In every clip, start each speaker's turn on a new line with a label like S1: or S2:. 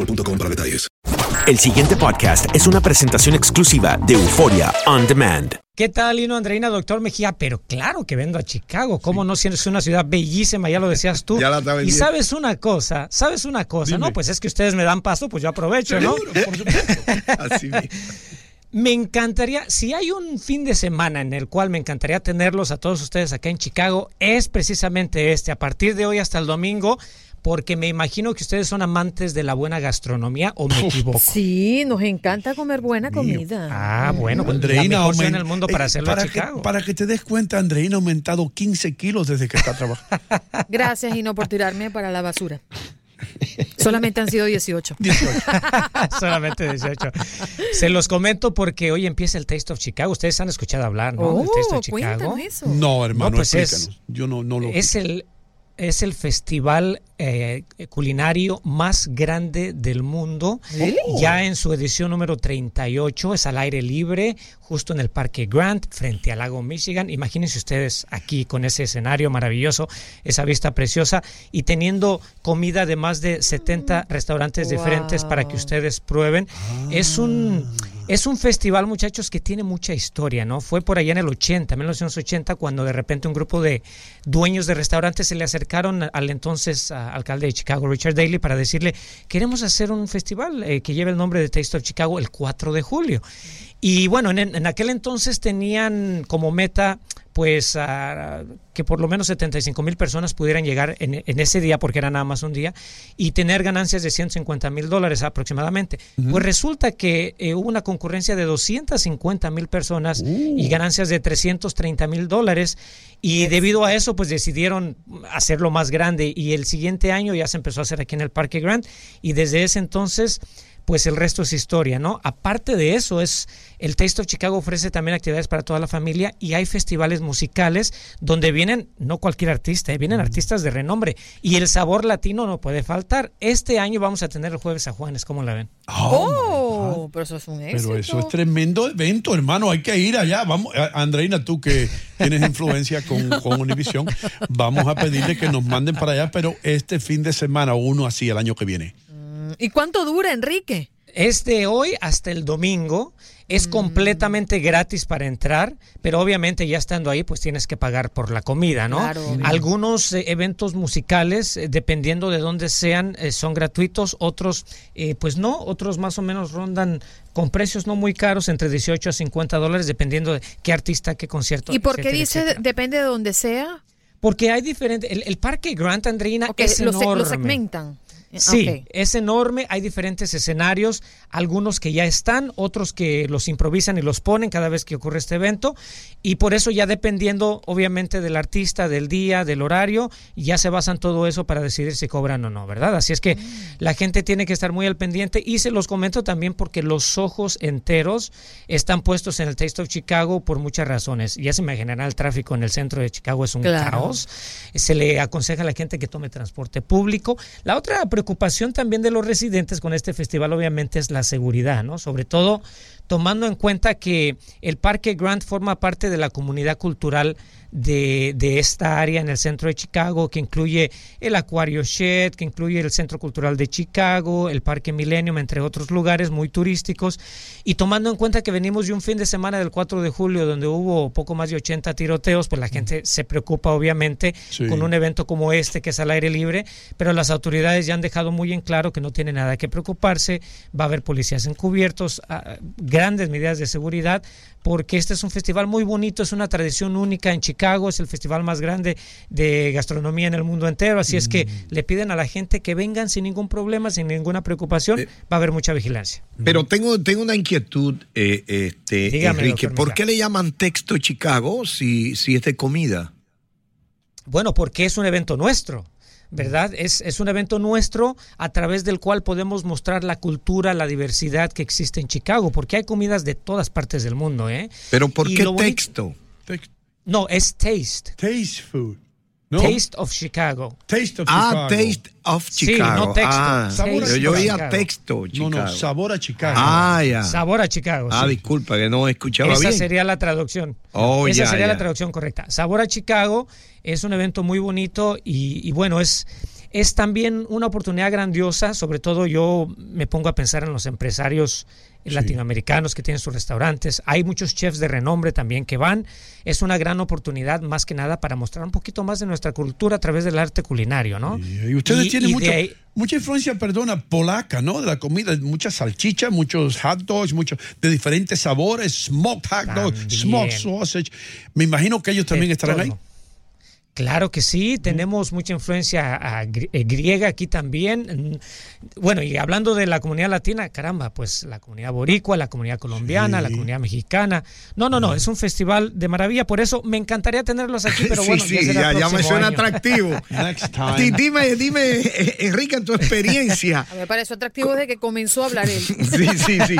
S1: boostmobile.com para detalles.
S2: El siguiente podcast es una presentación exclusiva de Euforia On Demand.
S3: ¿Qué tal, Lino Andreina, doctor Mejía? Pero claro que vengo a Chicago. ¿Cómo no? Si es una ciudad bellísima, ya lo decías tú.
S4: Ya la
S3: y sabes una cosa, sabes una cosa,
S4: Dime.
S3: ¿no? Pues es que ustedes me dan paso, pues yo aprovecho, ¿no?
S4: Por supuesto. Así mismo.
S3: Me encantaría, si hay un fin de semana en el cual me encantaría tenerlos a todos ustedes acá en Chicago, es precisamente este, a partir de hoy hasta el domingo, porque me imagino que ustedes son amantes de la buena gastronomía, o me equivoco.
S5: Sí, nos encanta comer buena comida.
S3: Ah, bueno, pues la
S4: Andreina
S3: mejor ciudad
S4: aument-
S3: en el mundo para hacerlo
S4: para que,
S3: Chicago.
S4: para que te des cuenta, Andreina ha aumentado 15 kilos desde que está trabajando.
S5: Gracias y no por tirarme para la basura. Solamente han sido 18.
S3: Solamente 18. Se los comento porque hoy empieza el Taste of Chicago. Ustedes han escuchado hablar, ¿no? del
S5: Oh,
S3: Taste of Chicago.
S5: cuéntanos eso.
S4: No, hermano,
S3: No, pues es-
S4: explícanos. Yo no, no lo
S3: Es el, es el festival eh, culinario más grande del mundo. Ya en su edición número 38 es al aire libre, justo en el Parque Grant, frente al lago Michigan. Imagínense ustedes aquí con ese escenario maravilloso, esa vista preciosa y teniendo comida de más de 70 restaurantes diferentes para que ustedes prueben. Es un es un festival, muchachos, que tiene mucha historia, ¿no? Fue por allá en el 80, 1980, cuando de repente un grupo de dueños de restaurantes se le acercaron al entonces alcalde de Chicago, Richard Daley, para decirle, queremos hacer un festival eh, que lleve el nombre de Taste of Chicago el 4 de julio. Y bueno, en, en aquel entonces tenían como meta pues que por lo menos 75 mil personas pudieran llegar en, en ese día, porque era nada más un día, y tener ganancias de 150 mil dólares aproximadamente. Pues resulta que eh, hubo una concurrencia de 250 mil personas y ganancias de 330 mil dólares, y debido a eso pues decidieron hacerlo más grande, y el siguiente año ya se empezó a hacer aquí en el Parque Grant, y desde ese entonces pues el resto es historia, ¿no? Aparte de eso, es el Taste of Chicago ofrece también actividades para toda la familia y hay festivales musicales donde vienen no cualquier artista, eh, vienen artistas de renombre y el sabor latino no puede faltar. Este año vamos a tener el jueves a Juanes, ¿cómo la ven?
S5: Oh, pero eso es un éxito.
S4: Pero eso es tremendo evento, hermano. Hay que ir allá. Vamos, a- Andreina, tú que tienes influencia con, con Univision, vamos a pedirle que nos manden para allá, pero este fin de semana o uno así el año que viene.
S5: ¿Y cuánto dura, Enrique?
S3: Es de hoy hasta el domingo. Es completamente gratis para entrar, pero obviamente ya estando ahí, pues tienes que pagar por la comida, ¿no?
S5: Claro.
S3: Algunos eh, eventos musicales, eh, dependiendo de dónde sean, eh, son gratuitos, otros, eh, pues no, otros más o menos rondan con precios no muy caros, entre 18 a 50 dólares, dependiendo de qué artista, qué concierto.
S5: ¿Y por qué dice
S3: etcétera.
S5: depende de donde sea?
S3: Porque hay diferentes. El, el parque Grant Andreina
S5: Ok,
S3: es
S5: lo, se-
S3: enorme.
S5: lo segmentan.
S3: Sí,
S5: Ok.
S3: es enorme, hay diferentes escenarios, algunos que ya están, otros que los improvisan y los ponen cada vez que ocurre este evento, y por eso ya dependiendo obviamente del artista, del día, del horario, ya se basan todo eso para decidir si cobran o no, ¿verdad? Así es que la gente tiene que estar muy al pendiente y se los comento también porque los ojos enteros están puestos en el Taste of Chicago por muchas razones. Ya se imaginará el tráfico en el centro de Chicago es un
S5: Claro.
S3: caos. Se le aconseja a la gente que tome transporte público. La otra preocupación también de los residentes con este festival obviamente es la seguridad, ¿no? Sobre todo tomando en cuenta que el Parque Grant forma parte de la comunidad cultural de, de esta área en el centro de Chicago, que incluye el Acuario Shed, que incluye el Centro Cultural de Chicago, el Parque Millennium, entre otros lugares muy turísticos. Y tomando en cuenta que venimos de un fin de semana del 4 de julio donde hubo poco más de 80 tiroteos, pues la gente se preocupa obviamente
S4: Sí.
S3: con un evento como este que es al aire libre, pero las autoridades ya han dejado muy en claro que no tiene nada que preocuparse, va a haber policías encubiertos, ah, grandes medidas de seguridad, porque este es un festival muy bonito, es una tradición única en Chicago, es el festival más grande de gastronomía en el mundo entero, así es que
S4: Mm.
S3: le piden a la gente que vengan sin ningún problema, sin ninguna preocupación,
S4: Eh,
S3: va a haber mucha vigilancia.
S6: Pero tengo, tengo una inquietud, eh, este,
S3: Dígame,
S6: Enrique.
S3: doctor
S6: ¿Por qué le llaman texto Chicago si, si es de comida?
S3: Bueno, porque es un evento nuestro, ¿verdad? Es, es un evento nuestro a través del cual podemos mostrar la cultura, la diversidad que existe en Chicago, porque hay comidas de todas partes del mundo, ¿eh?
S6: ¿Pero por
S3: Y
S6: qué
S3: bonito-
S6: texto?
S3: No, es Taste.
S4: Taste food. ¿No?
S3: Taste of Chicago.
S4: Taste of
S6: Ah,
S4: Chicago.
S6: Taste of
S3: Sí,
S6: Chicago.
S3: no texto.
S6: Ah,
S4: Sabor a
S6: yo, yo oía
S3: Chicago.
S6: texto Chicago.
S4: No, no, sabor a Chicago.
S6: Ah, ya.
S3: Sabor a Chicago.
S6: Ah,
S3: sí.
S6: disculpa, que no escuchaba
S3: Esa
S6: bien.
S3: sería la traducción.
S6: Oh,
S3: Esa
S6: ya,
S3: sería
S6: ya.
S3: la traducción correcta. Sabor a Chicago es un evento muy bonito y, y bueno, es, es también una oportunidad grandiosa. Sobre todo yo me pongo a pensar en los empresarios latinoamericanos que tienen sus restaurantes. Hay muchos chefs de renombre también que van. Es una gran oportunidad más que nada para mostrar un poquito más de nuestra cultura a través del arte culinario, ¿no?
S4: Y ustedes
S3: Y-
S4: tienen
S3: y de
S4: mucho-
S3: ahí-
S4: mucha influencia, perdona, polaca, ¿no? De la comida, mucha salchicha, muchos hot dogs, muchos de diferentes sabores, smoked hot dogs, smoked sausage. Me imagino que ellos también estarán ahí.
S3: Claro que sí, tenemos mucha influencia eh, griega aquí también. Mm, Bueno, y hablando de la comunidad latina, caramba, pues la comunidad boricua, la comunidad colombiana, la comunidad mexicana. No, no, no, es un festival de maravilla, por eso me encantaría tenerlos aquí, pero
S6: sí,
S3: bueno,
S6: sí,
S3: ya, será
S6: ya,
S3: el
S6: ya me suena
S3: año.
S6: atractivo.
S4: Next
S6: Di-
S4: time.
S6: Dime, dime, eh, Enrique, en tu experiencia.
S5: A mí me pareció atractivo desde que comenzó a hablar él.
S6: Sí, sí, sí.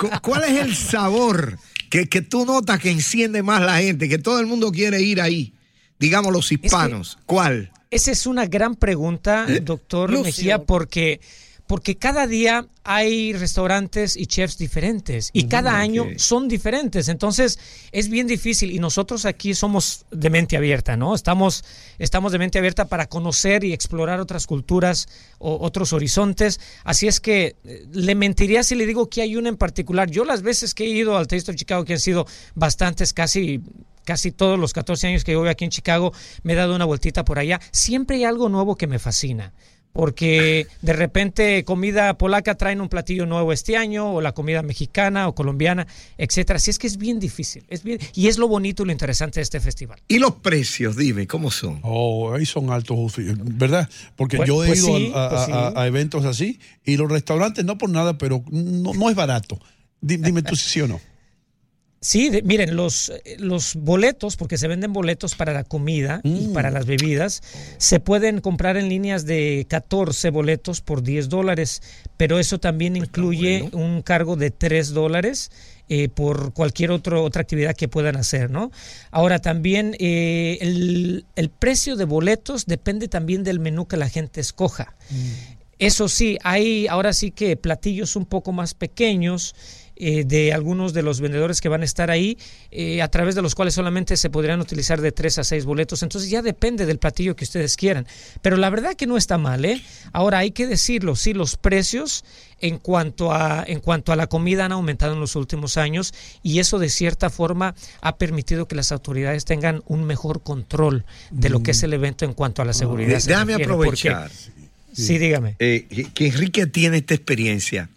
S6: Cu- ¿Cuál es el sabor que, que tú notas que enciende más la gente, que todo el mundo quiere ir ahí? Digamos los hispanos. ¿Cuál?
S3: Esa es una gran pregunta, doctor
S5: Lúcido.
S3: Mejía, porque, porque cada día hay restaurantes y chefs diferentes y cada año son diferentes. Entonces es bien difícil y nosotros aquí somos de mente abierta, ¿no? Estamos, estamos de mente abierta para conocer y explorar otras culturas o otros horizontes. Así es que eh, le mentiría si le digo que hay una en particular. Yo las veces que he ido al Taste of Chicago, que han sido bastantes, casi casi todos los 14 años que yo voy aquí en Chicago, me he dado una vueltita por allá. Siempre hay algo nuevo que me fascina. Porque de repente comida polaca traen un platillo nuevo este año, o la comida mexicana o colombiana, etcétera. Así es que es bien difícil. Es bien, y es lo bonito y lo interesante de este festival.
S6: ¿Y los precios? Dime, ¿cómo son?
S4: Oh, ahí son altos, ¿verdad? Porque
S3: Pues-
S4: yo he
S3: pues
S4: ido
S3: sí,
S4: a, a-
S3: pues sí.
S4: a- a eventos así y los restaurantes, no por nada, pero no, no es barato. Di- Dime tú si sí o no.
S3: Sí, de- miren, los, los boletos, porque se venden boletos para la comida y para las bebidas, se pueden comprar en líneas de 14 boletos por 10 dólares, pero eso también incluye un cargo de 3 dólares. eh, por cualquier otro, otra actividad que puedan hacer, ¿no? Ahora también eh, el, el precio de boletos depende también del menú que la gente escoja. Eso sí, hay ahora sí que platillos un poco más pequeños eh, de algunos de los vendedores que van a estar ahí, eh, a través de los cuales solamente se podrían utilizar de tres a seis boletos. Entonces ya depende del platillo que ustedes quieran. Pero la verdad que no está mal, ¿eh? Ahora hay que decirlo, sí, los precios en cuanto a en cuanto a la comida han aumentado en los últimos años y eso de cierta forma ha permitido que las autoridades tengan un mejor control de lo que es el evento en cuanto a la seguridad. Se
S6: Déjame aprovechar.
S3: Sí, dígame.
S6: eh, que Enrique tiene esta experiencia.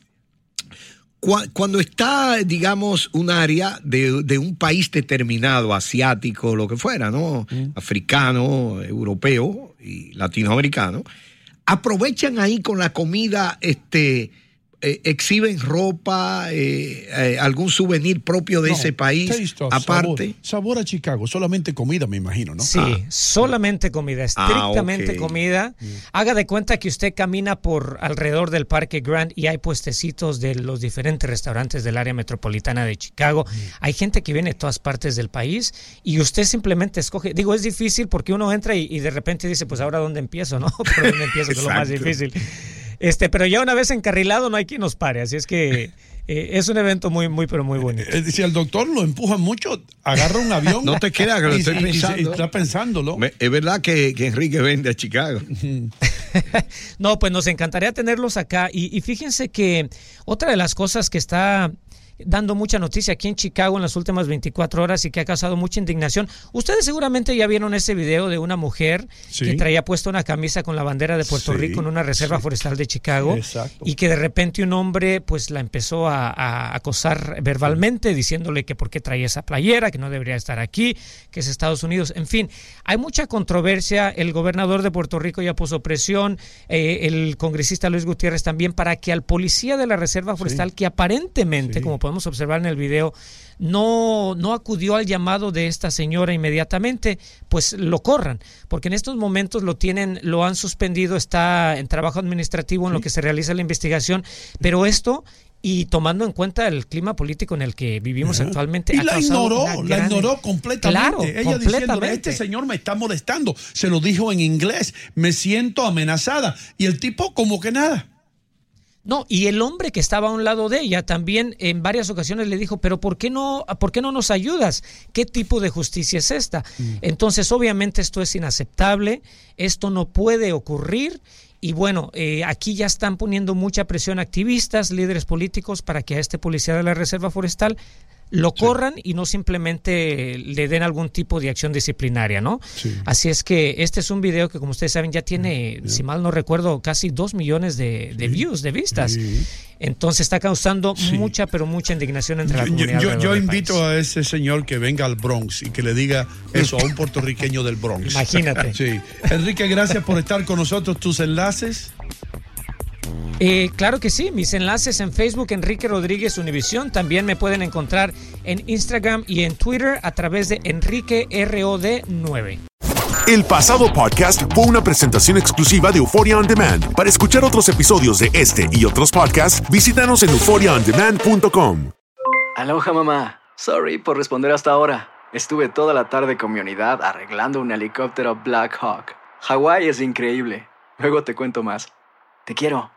S6: Cu- Cuando está, digamos, un área de, de un país determinado, asiático, lo que fuera, ¿no? Africano, europeo y latinoamericano, aprovechan ahí con la comida, este, eh, exhiben ropa, eh, eh, algún souvenir propio de
S4: No,
S6: ese país,
S4: of
S6: aparte.
S4: Sabor, sabor a Chicago, solamente comida, me imagino, ¿no?
S3: Sí, solamente comida, estrictamente
S6: ok.
S3: comida. Haga de cuenta que usted camina por alrededor del Parque Grand y hay puestecitos de los diferentes restaurantes del área metropolitana de Chicago. Hay gente que viene de todas partes del país y usted simplemente escoge. Digo, es difícil porque uno entra y, y de repente dice, pues ahora dónde empiezo, ¿no? ¿Por dónde empiezo? Que es lo más difícil. Este, pero ya una vez encarrilado no hay quien nos pare, así es que eh, es un evento muy, muy, pero muy bonito.
S4: Eh, Si el doctor lo empuja mucho, agarra un avión.
S6: No te creas que lo estoy
S4: y- y- y
S6: pensando.
S4: está pensándolo.
S6: Me- Es verdad que, que Enrique vende a Chicago.
S3: No, pues nos encantaría tenerlos acá. Y, y fíjense que otra de las cosas que está dando mucha noticia aquí en Chicago en las últimas 24 horas y que ha causado mucha indignación. Ustedes seguramente ya vieron ese video de una mujer
S4: Sí.
S3: que traía puesta una camisa con la bandera de Puerto
S4: Sí,
S3: Rico en una reserva forestal de Chicago
S4: Exacto.
S3: y que de repente un hombre pues la empezó a, a acosar verbalmente diciéndole que por qué traía esa playera, que no debería estar aquí, que es Estados Unidos. En fin, hay mucha controversia. El gobernador de Puerto Rico ya puso presión, eh, el congresista Luis Gutiérrez también, para que al policía de la reserva forestal, que aparentemente, como podemos observar en el video, no, no acudió al llamado de esta señora inmediatamente, pues lo corran, porque en estos momentos lo tienen, lo han suspendido, está en trabajo administrativo en lo que se realiza la investigación, pero esto y tomando en cuenta el clima político en el que vivimos
S4: Ajá.
S3: actualmente
S4: Y la ignoró, la ignoró completamente.
S3: Claro,
S4: Ella diciéndole, este señor me está molestando. Se lo dijo en inglés, me siento amenazada. Y el tipo como que nada.
S3: No, y el hombre que estaba a un lado de ella también en varias ocasiones le dijo, pero ¿por qué no, por qué no nos ayudas? ¿Qué tipo de justicia es esta? Entonces, obviamente esto es inaceptable, esto no puede ocurrir. Y bueno, eh, aquí ya están poniendo mucha presión activistas, líderes políticos, para que a este policía de la Reserva Forestal lo corran y no simplemente le den algún tipo de acción disciplinaria, ¿no? Así es que este es un video que, como ustedes saben, ya tiene, si mal no recuerdo, casi dos millones de, de views, de vistas. Entonces está causando mucha, pero mucha indignación entre la
S4: Yo,
S3: comunidad.
S4: yo- yo
S3: del
S4: invito
S3: país.
S4: a ese señor que venga al Bronx y que le diga eso a un puertorriqueño del Bronx.
S3: Imagínate.
S4: Sí. Enrique, gracias por estar con nosotros. Tus enlaces.
S3: Eh, claro que sí, mis enlaces en Facebook, Enrique Rodríguez Univisión. También me pueden encontrar en Instagram y en Twitter a través de Enrique ROD9.
S2: El pasado podcast fue una presentación exclusiva de Euphoria On Demand. Para escuchar otros episodios de este y otros podcasts, visítanos en euphoriaondemand.com.
S7: Aloha mamá. Sorry por responder hasta ahora. Estuve toda la tarde con mi unidad arreglando un helicóptero Black Hawk. Hawái es increíble. Luego te cuento más. Te quiero.